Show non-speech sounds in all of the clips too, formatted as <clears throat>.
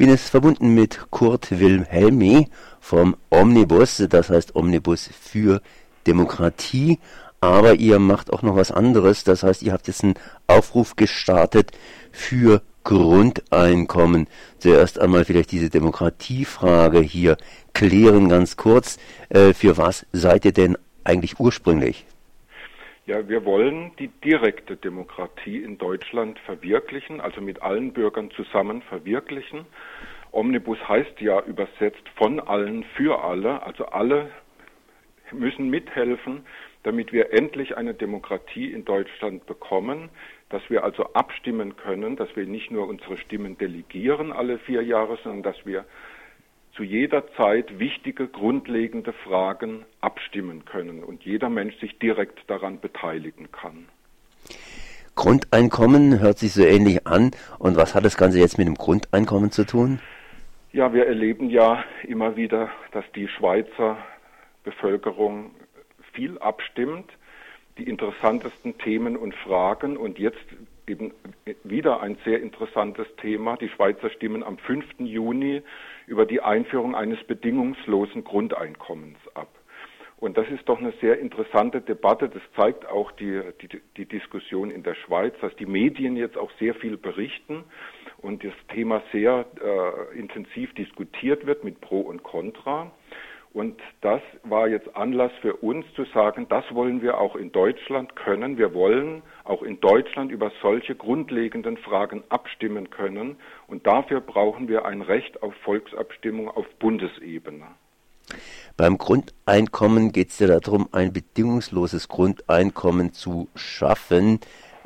bin jetzt verbunden mit Kurt Wilhelmi vom Omnibus, das heißt Omnibus für Demokratie. Aber ihr macht auch noch was anderes, das heißt, ihr habt jetzt einen Aufruf gestartet für Grundeinkommen. Zuerst einmal vielleicht diese Demokratiefrage hier klären ganz kurz. Äh, für was seid ihr denn eigentlich ursprünglich? Ja, wir wollen die direkte Demokratie in Deutschland verwirklichen, also mit allen Bürgern zusammen verwirklichen. Omnibus heißt ja übersetzt von allen für alle, also alle müssen mithelfen, damit wir endlich eine Demokratie in Deutschland bekommen, dass wir also abstimmen können, dass wir nicht nur unsere Stimmen delegieren alle vier Jahre, sondern dass wir zu jeder Zeit wichtige, grundlegende Fragen abstimmen können und jeder Mensch sich direkt daran beteiligen kann. Grundeinkommen hört sich so ähnlich an. Und was hat das Ganze jetzt mit dem Grundeinkommen zu tun? Ja, wir erleben ja immer wieder, dass die Schweizer Bevölkerung viel abstimmt, die interessantesten Themen und Fragen und jetzt eben wieder ein sehr interessantes Thema. Die Schweizer stimmen am 5. Juni über die Einführung eines bedingungslosen Grundeinkommens ab. Und das ist doch eine sehr interessante Debatte. Das zeigt auch die, die, die, Diskussion in der Schweiz, dass die Medien jetzt auch sehr viel berichten und das Thema sehr äh, intensiv diskutiert wird mit Pro und Contra. Und das war jetzt Anlass für uns zu sagen, das wollen wir auch in Deutschland können. Wir wollen auch in Deutschland über solche grundlegenden Fragen abstimmen können. Und dafür brauchen wir ein Recht auf Volksabstimmung auf Bundesebene. Beim Grundeinkommen geht es ja darum, ein bedingungsloses Grundeinkommen zu schaffen.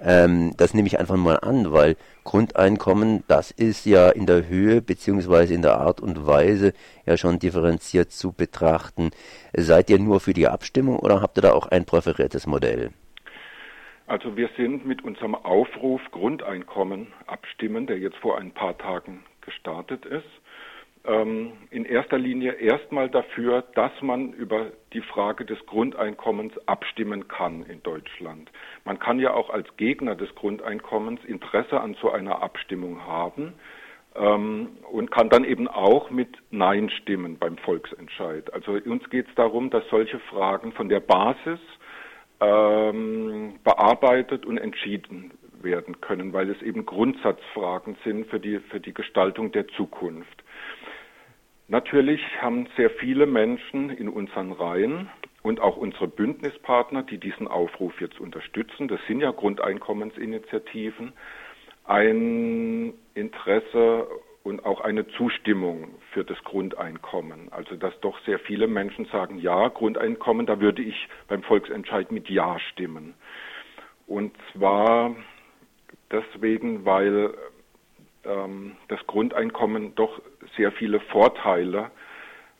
Ähm, das nehme ich einfach mal an, weil Grundeinkommen, das ist ja in der Höhe beziehungsweise in der Art und Weise ja schon differenziert zu betrachten. Seid ihr nur für die Abstimmung oder habt ihr da auch ein präferiertes Modell? Also wir sind mit unserem Aufruf Grundeinkommen abstimmen, der jetzt vor ein paar Tagen gestartet ist, ähm, in erster Linie erstmal dafür, dass man über die Frage des Grundeinkommens abstimmen kann in Deutschland. Man kann ja auch als Gegner des Grundeinkommens Interesse an so einer Abstimmung haben ähm, und kann dann eben auch mit Nein stimmen beim Volksentscheid. Also uns geht es darum, dass solche Fragen von der Basis ähm, bearbeitet und entschieden werden können, weil es eben Grundsatzfragen sind für die, für die Gestaltung der Zukunft. Natürlich haben sehr viele Menschen in unseren Reihen und auch unsere Bündnispartner, die diesen Aufruf jetzt unterstützen, das sind ja Grundeinkommensinitiativen, ein Interesse und auch eine Zustimmung für das Grundeinkommen. Also dass doch sehr viele Menschen sagen, ja, Grundeinkommen, da würde ich beim Volksentscheid mit Ja stimmen. Und zwar deswegen, weil das Grundeinkommen doch sehr viele Vorteile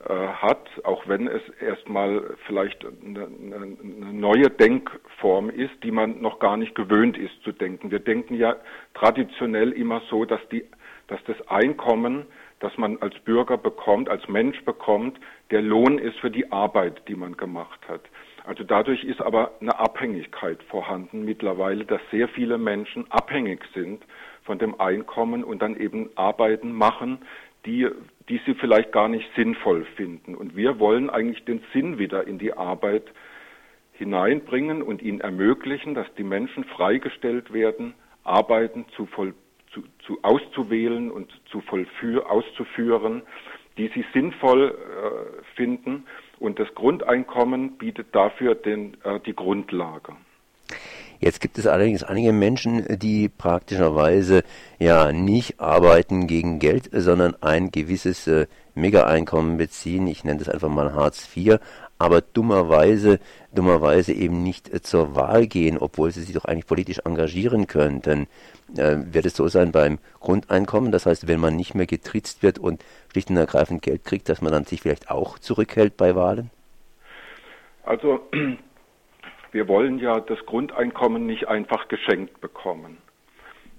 äh, hat, auch wenn es erstmal vielleicht eine, eine, neue Denkform ist, die man noch gar nicht gewöhnt ist zu denken. Wir denken ja traditionell immer so, dass die, dass das Einkommen, das man als Bürger bekommt, als Mensch bekommt, der Lohn ist für die Arbeit, die man gemacht hat. Also dadurch ist aber eine Abhängigkeit vorhanden mittlerweile, dass sehr viele Menschen abhängig sind von dem Einkommen und dann eben Arbeiten machen, die, die sie vielleicht gar nicht sinnvoll finden. Und wir wollen eigentlich den Sinn wieder in die Arbeit hineinbringen und ihnen ermöglichen, dass die Menschen freigestellt werden, Arbeiten zu, voll, zu, zu auszuwählen und zu vollführ, auszuführen, die sie sinnvoll äh, finden. Und das Grundeinkommen bietet dafür den, äh, die Grundlage. Jetzt gibt es allerdings einige Menschen, die praktischerweise ja nicht arbeiten gegen Geld, sondern ein gewisses äh, Mega-Einkommen beziehen. Ich nenne das einfach mal Hartz IV, aber dummerweise, dummerweise eben nicht äh, zur Wahl gehen, obwohl sie sich doch eigentlich politisch engagieren könnten. Äh, wird es so sein beim Grundeinkommen? Das heißt, wenn man nicht mehr getritzt wird und schlicht und ergreifend Geld kriegt, dass man dann sich vielleicht auch zurückhält bei Wahlen? Also wir wollen ja das Grundeinkommen nicht einfach geschenkt bekommen,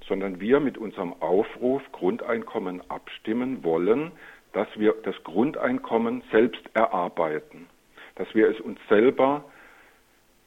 sondern wir mit unserem Aufruf Grundeinkommen abstimmen wollen, dass wir das Grundeinkommen selbst erarbeiten, dass wir es uns selber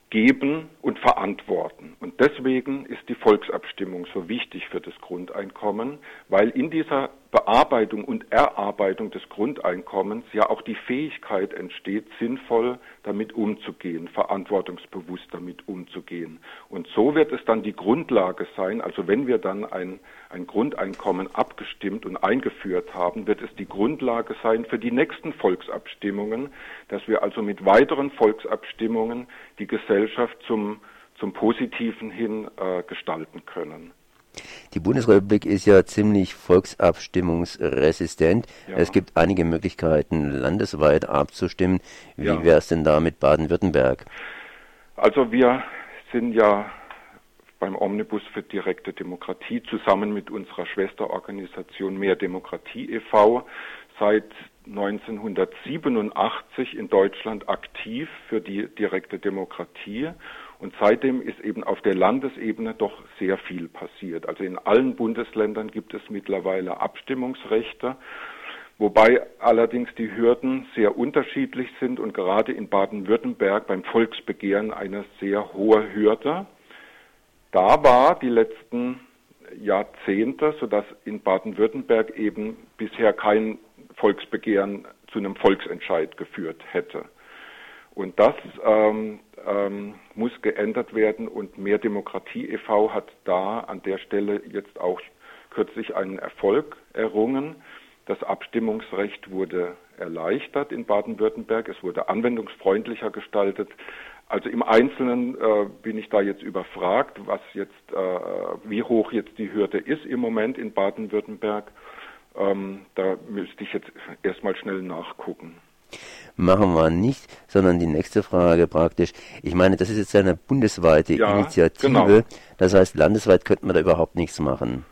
geben und verantworten. Und deswegen ist die Volksabstimmung so wichtig für das Grundeinkommen, weil in dieser Bearbeitung und Erarbeitung des Grundeinkommens ja auch die Fähigkeit entsteht, sinnvoll damit umzugehen, verantwortungsbewusst damit umzugehen. Und so wird es dann die Grundlage sein, also wenn wir dann ein, ein Grundeinkommen abgestimmt und eingeführt haben, wird es die Grundlage sein für die nächsten Volksabstimmungen, dass wir also mit weiteren Volksabstimmungen die Gesellschaft zum, zum Positiven hin äh, gestalten können. Die Bundesrepublik ist ja ziemlich volksabstimmungsresistent. Ja. Es gibt einige Möglichkeiten, landesweit abzustimmen. Wie ja. wäre es denn da mit Baden-Württemberg? Also wir sind ja beim Omnibus für direkte Demokratie zusammen mit unserer Schwesterorganisation Mehr Demokratie e.V. seit 1987 in Deutschland aktiv für die direkte Demokratie und seitdem ist eben auf der Landesebene doch sehr viel passiert. Also in allen Bundesländern gibt es mittlerweile Abstimmungsrechte, wobei allerdings die Hürden sehr unterschiedlich sind und gerade in Baden-Württemberg beim Volksbegehren eine sehr hohe Hürde. Da war die letzten Jahrzehnte, sodass in Baden-Württemberg eben bisher kein Volksbegehren zu einem Volksentscheid geführt hätte. Und das ähm, ähm, muss geändert werden und Mehr Demokratie e.V. hat da an der Stelle jetzt auch kürzlich einen Erfolg errungen. Das Abstimmungsrecht wurde erleichtert in Baden-Württemberg. Es wurde anwendungsfreundlicher gestaltet. Also im Einzelnen äh, bin ich da jetzt überfragt, was jetzt, äh, wie hoch jetzt die Hürde ist im Moment in Baden-Württemberg. Ähm, da müsste ich jetzt erstmal schnell nachgucken machen wir nicht, sondern die nächste Frage praktisch. Ich meine, das ist jetzt eine bundesweite ja, Initiative. Genau. Das heißt, landesweit könnte man da überhaupt nichts machen.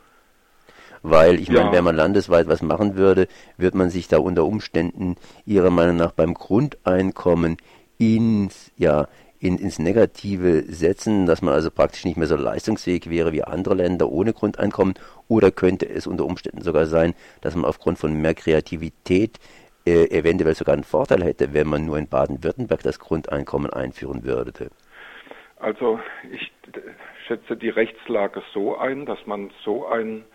Weil, ich ja. meine, wenn man landesweit was machen würde, wird man sich da unter Umständen Ihrer Meinung nach beim Grundeinkommen ins, ja, in, ins Negative setzen, dass man also praktisch nicht mehr so leistungsfähig wäre wie andere Länder ohne Grundeinkommen? Oder könnte es unter Umständen sogar sein, dass man aufgrund von mehr Kreativität äh, eventuell sogar einen Vorteil hätte, wenn man nur in Baden-Württemberg das Grundeinkommen einführen würde? Also ich schätze die Rechtslage so ein, dass man so ein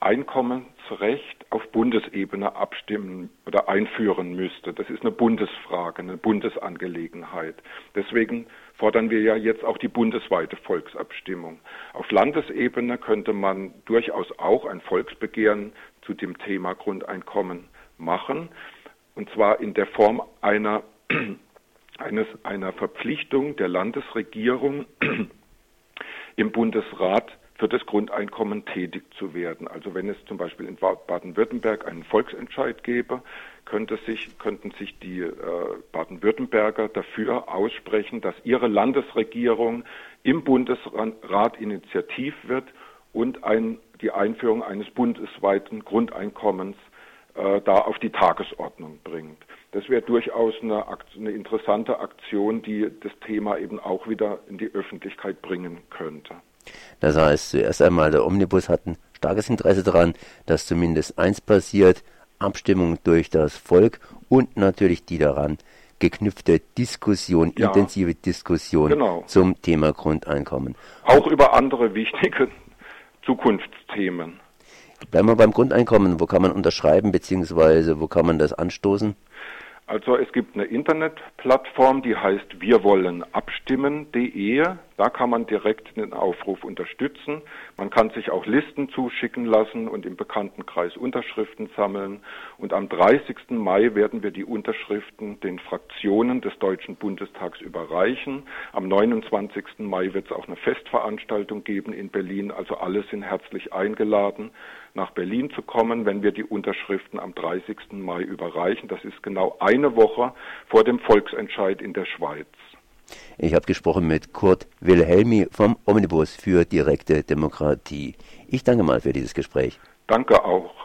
Einkommensrecht auf Bundesebene abstimmen oder einführen müsste. Das ist eine Bundesfrage, eine Bundesangelegenheit. Deswegen fordern wir ja jetzt auch die bundesweite Volksabstimmung. Auf Landesebene könnte man durchaus auch ein Volksbegehren zu dem Thema Grundeinkommen machen und zwar in der Form einer, <clears throat> eines, einer Verpflichtung der Landesregierung <clears throat> im Bundesrat für das Grundeinkommen tätig zu werden. Also wenn es zum Beispiel in Baden-Württemberg einen Volksentscheid gäbe, könnte sich, könnten sich die äh, Baden-Württemberger dafür aussprechen, dass ihre Landesregierung im Bundesrat initiativ wird und ein, die Einführung eines bundesweiten Grundeinkommens äh, da auf die Tagesordnung bringt. Das wäre durchaus eine, eine, interessante Aktion, die das Thema eben auch wieder in die Öffentlichkeit bringen könnte. Das heißt, zuerst einmal der Omnibus hat ein starkes Interesse daran, dass zumindest eins passiert, Abstimmung durch das Volk und natürlich die daran geknüpfte Diskussion, ja, intensive Diskussion genau. zum Thema Grundeinkommen. Auch über andere wichtige Zukunftsthemen. Bleiben wir beim Grundeinkommen. Wo kann man unterschreiben, beziehungsweise wo kann man das anstoßen? Also es gibt eine Internetplattform, die heißt wir wollen abstimmen.de. Da kann man direkt den Aufruf unterstützen. Man kann sich auch Listen zuschicken lassen und im Bekanntenkreis Unterschriften sammeln. Und am 30. Mai werden wir die Unterschriften den Fraktionen des Deutschen Bundestags überreichen. Am 29. Mai wird es auch eine Festveranstaltung geben in Berlin. Also alle sind herzlich eingeladen nach Berlin zu kommen, wenn wir die Unterschriften am 30. Mai überreichen. Das ist genau eine Woche vor dem Volksentscheid in der Schweiz. Ich habe gesprochen mit Kurt Wilhelmi vom Omnibus für direkte Demokratie. Ich danke mal für dieses Gespräch. Danke auch.